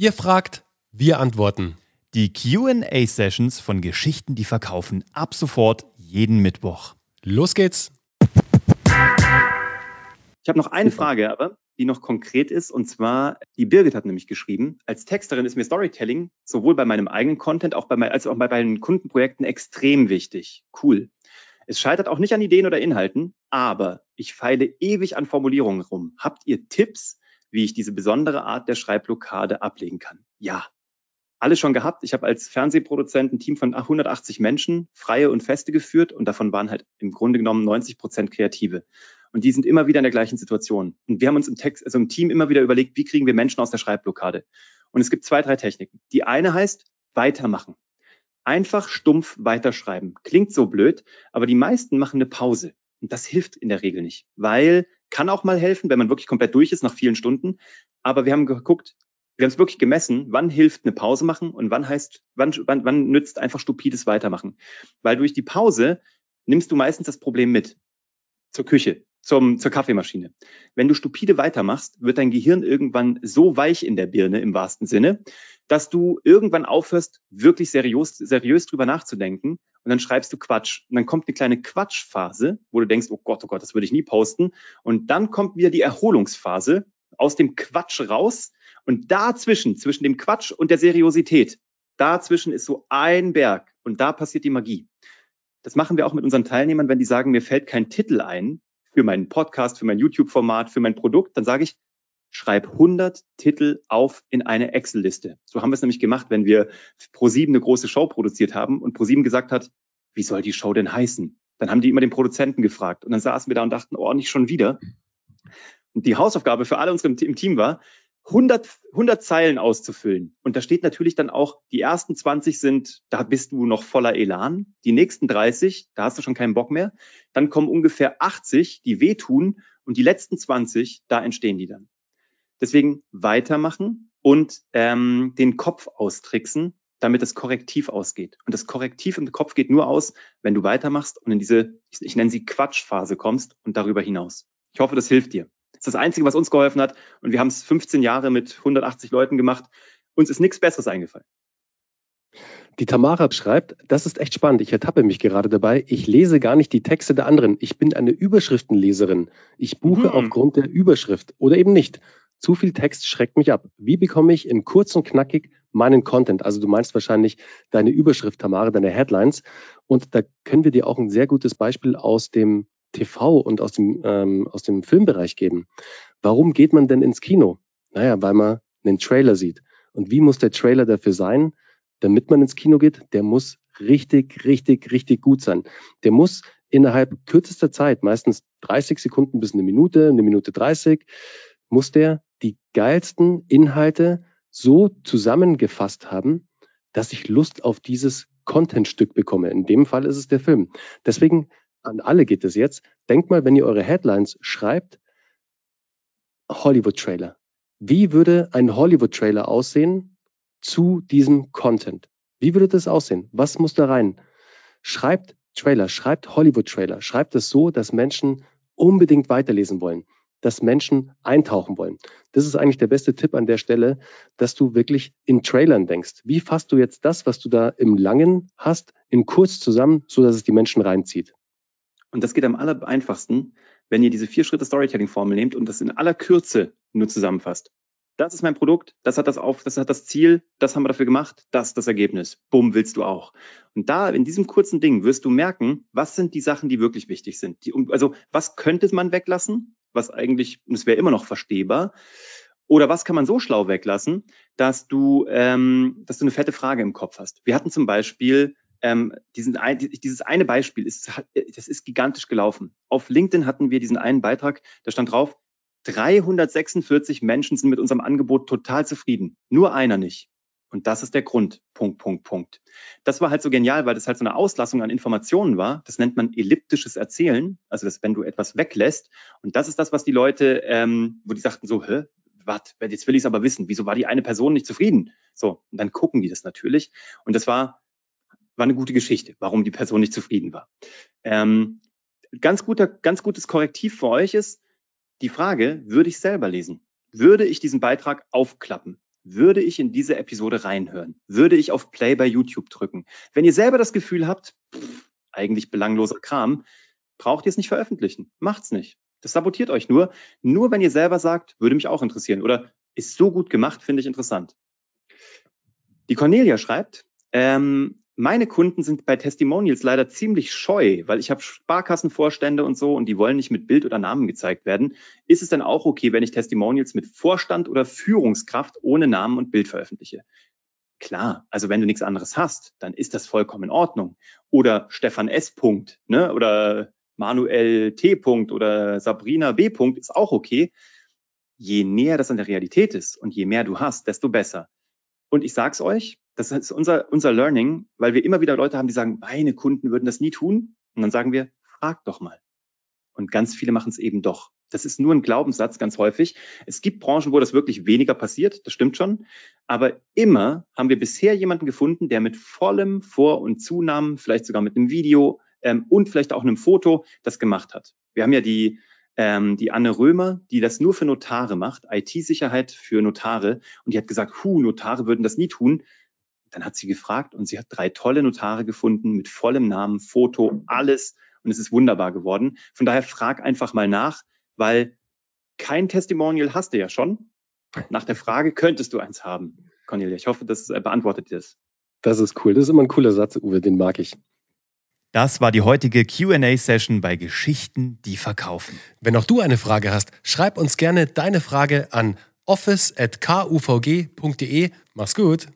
Ihr fragt, wir antworten. Die QA-Sessions von Geschichten, die verkaufen, ab sofort jeden Mittwoch. Los geht's. Ich habe noch eine Frage, aber die noch konkret ist. Und zwar, die Birgit hat nämlich geschrieben, als Texterin ist mir Storytelling sowohl bei meinem eigenen Content auch bei mein, als auch bei meinen Kundenprojekten extrem wichtig. Cool. Es scheitert auch nicht an Ideen oder Inhalten, aber ich feile ewig an Formulierungen rum. Habt ihr Tipps, wie ich diese besondere Art der Schreibblockade ablegen kann? Ja. Alles schon gehabt. Ich habe als Fernsehproduzent ein Team von 180 Menschen, freie und feste geführt und davon waren halt im Grunde genommen 90 Prozent Kreative. Und die sind immer wieder in der gleichen Situation. Und wir haben uns im Text, also im Team immer wieder überlegt, wie kriegen wir Menschen aus der Schreibblockade? Und es gibt zwei, drei Techniken. Die eine heißt weitermachen. Einfach stumpf weiterschreiben. Klingt so blöd, aber die meisten machen eine Pause. Und das hilft in der Regel nicht, weil kann auch mal helfen, wenn man wirklich komplett durch ist nach vielen Stunden. Aber wir haben geguckt, wir haben es wirklich gemessen, wann hilft eine Pause machen und wann heißt, wann, wann, wann nützt einfach stupides Weitermachen. Weil durch die Pause nimmst du meistens das Problem mit zur Küche zum, zur Kaffeemaschine. Wenn du stupide weitermachst, wird dein Gehirn irgendwann so weich in der Birne im wahrsten Sinne, dass du irgendwann aufhörst, wirklich seriös, seriös drüber nachzudenken und dann schreibst du Quatsch. Und dann kommt eine kleine Quatschphase, wo du denkst, oh Gott, oh Gott, das würde ich nie posten. Und dann kommt wieder die Erholungsphase aus dem Quatsch raus. Und dazwischen, zwischen dem Quatsch und der Seriosität, dazwischen ist so ein Berg und da passiert die Magie. Das machen wir auch mit unseren Teilnehmern, wenn die sagen, mir fällt kein Titel ein, für meinen Podcast, für mein YouTube-Format, für mein Produkt, dann sage ich, schreib 100 Titel auf in eine Excel-Liste. So haben wir es nämlich gemacht, wenn wir ProSieben eine große Show produziert haben und ProSieben gesagt hat, wie soll die Show denn heißen? Dann haben die immer den Produzenten gefragt und dann saßen wir da und dachten, oh, nicht schon wieder. Und die Hausaufgabe für alle unsere im Team war, 100, 100 Zeilen auszufüllen. Und da steht natürlich dann auch, die ersten 20 sind, da bist du noch voller Elan. Die nächsten 30, da hast du schon keinen Bock mehr. Dann kommen ungefähr 80, die wehtun. Und die letzten 20, da entstehen die dann. Deswegen weitermachen und ähm, den Kopf austricksen, damit das Korrektiv ausgeht. Und das Korrektiv im Kopf geht nur aus, wenn du weitermachst und in diese, ich, ich nenne sie Quatschphase kommst und darüber hinaus. Ich hoffe, das hilft dir. Das ist das Einzige, was uns geholfen hat. Und wir haben es 15 Jahre mit 180 Leuten gemacht. Uns ist nichts Besseres eingefallen. Die Tamara schreibt, das ist echt spannend. Ich ertappe mich gerade dabei. Ich lese gar nicht die Texte der anderen. Ich bin eine Überschriftenleserin. Ich buche mhm. aufgrund der Überschrift oder eben nicht. Zu viel Text schreckt mich ab. Wie bekomme ich in kurz und knackig meinen Content? Also du meinst wahrscheinlich deine Überschrift, Tamara, deine Headlines. Und da können wir dir auch ein sehr gutes Beispiel aus dem TV und aus dem, ähm, aus dem Filmbereich geben. Warum geht man denn ins Kino? Naja, weil man einen Trailer sieht. Und wie muss der Trailer dafür sein, damit man ins Kino geht? Der muss richtig, richtig, richtig gut sein. Der muss innerhalb kürzester Zeit, meistens 30 Sekunden bis eine Minute, eine Minute 30, muss der die geilsten Inhalte so zusammengefasst haben, dass ich Lust auf dieses Contentstück bekomme. In dem Fall ist es der Film. Deswegen an alle geht es jetzt. Denkt mal, wenn ihr eure Headlines schreibt, Hollywood-Trailer. Wie würde ein Hollywood-Trailer aussehen zu diesem Content? Wie würde das aussehen? Was muss da rein? Schreibt Trailer, schreibt Hollywood-Trailer, schreibt es so, dass Menschen unbedingt weiterlesen wollen, dass Menschen eintauchen wollen. Das ist eigentlich der beste Tipp an der Stelle, dass du wirklich in Trailern denkst. Wie fasst du jetzt das, was du da im Langen hast, in kurz zusammen, so dass es die Menschen reinzieht? Und das geht am aller einfachsten, wenn ihr diese vier Schritte Storytelling-Formel nehmt und das in aller Kürze nur zusammenfasst. Das ist mein Produkt, das hat das auf, das hat das Ziel, das haben wir dafür gemacht, das das Ergebnis. Bumm, willst du auch. Und da, in diesem kurzen Ding, wirst du merken, was sind die Sachen, die wirklich wichtig sind. Die, also, was könnte man weglassen, was eigentlich, es wäre immer noch verstehbar, oder was kann man so schlau weglassen, dass du, ähm, dass du eine fette Frage im Kopf hast. Wir hatten zum Beispiel ähm, diesen dieses eine Beispiel ist, das ist gigantisch gelaufen. Auf LinkedIn hatten wir diesen einen Beitrag, da stand drauf, 346 Menschen sind mit unserem Angebot total zufrieden. Nur einer nicht. Und das ist der Grund. Punkt, Punkt, Punkt. Das war halt so genial, weil das halt so eine Auslassung an Informationen war. Das nennt man elliptisches Erzählen. Also das, wenn du etwas weglässt. Und das ist das, was die Leute, ähm, wo die sagten so, hä, was, jetzt will ich es aber wissen. Wieso war die eine Person nicht zufrieden? So, und dann gucken die das natürlich. Und das war war eine gute Geschichte, warum die Person nicht zufrieden war. Ähm, ganz guter, ganz gutes Korrektiv für euch ist die Frage, würde ich selber lesen? Würde ich diesen Beitrag aufklappen? Würde ich in diese Episode reinhören? Würde ich auf Play bei YouTube drücken? Wenn ihr selber das Gefühl habt, pff, eigentlich belangloser Kram, braucht ihr es nicht veröffentlichen. Macht's nicht. Das sabotiert euch nur. Nur wenn ihr selber sagt, würde mich auch interessieren oder ist so gut gemacht, finde ich interessant. Die Cornelia schreibt, ähm, meine Kunden sind bei Testimonials leider ziemlich scheu, weil ich habe Sparkassenvorstände und so und die wollen nicht mit Bild oder Namen gezeigt werden. Ist es dann auch okay, wenn ich Testimonials mit Vorstand oder Führungskraft ohne Namen und Bild veröffentliche? Klar, also wenn du nichts anderes hast, dann ist das vollkommen in Ordnung. Oder Stefan S. Punkt, ne? Oder Manuel T. Punkt oder Sabrina B. Punkt ist auch okay. Je näher das an der Realität ist und je mehr du hast, desto besser. Und ich sag's euch, das ist unser, unser Learning, weil wir immer wieder Leute haben, die sagen, meine Kunden würden das nie tun. Und dann sagen wir, frag doch mal. Und ganz viele machen es eben doch. Das ist nur ein Glaubenssatz ganz häufig. Es gibt Branchen, wo das wirklich weniger passiert, das stimmt schon. Aber immer haben wir bisher jemanden gefunden, der mit vollem Vor- und Zunahmen, vielleicht sogar mit einem Video ähm, und vielleicht auch einem Foto das gemacht hat. Wir haben ja die ähm, die Anne Römer, die das nur für Notare macht, IT-Sicherheit für Notare. Und die hat gesagt, hu, Notare würden das nie tun. Dann hat sie gefragt und sie hat drei tolle Notare gefunden mit vollem Namen, Foto, alles. Und es ist wunderbar geworden. Von daher frag einfach mal nach, weil kein Testimonial hast du ja schon. Nach der Frage könntest du eins haben, Cornelia. Ich hoffe, das äh, beantwortet dir das. Das ist cool. Das ist immer ein cooler Satz, Uwe, den mag ich. Das war die heutige QA-Session bei Geschichten, die verkaufen. Wenn auch du eine Frage hast, schreib uns gerne deine Frage an office.kuvg.de. Mach's gut.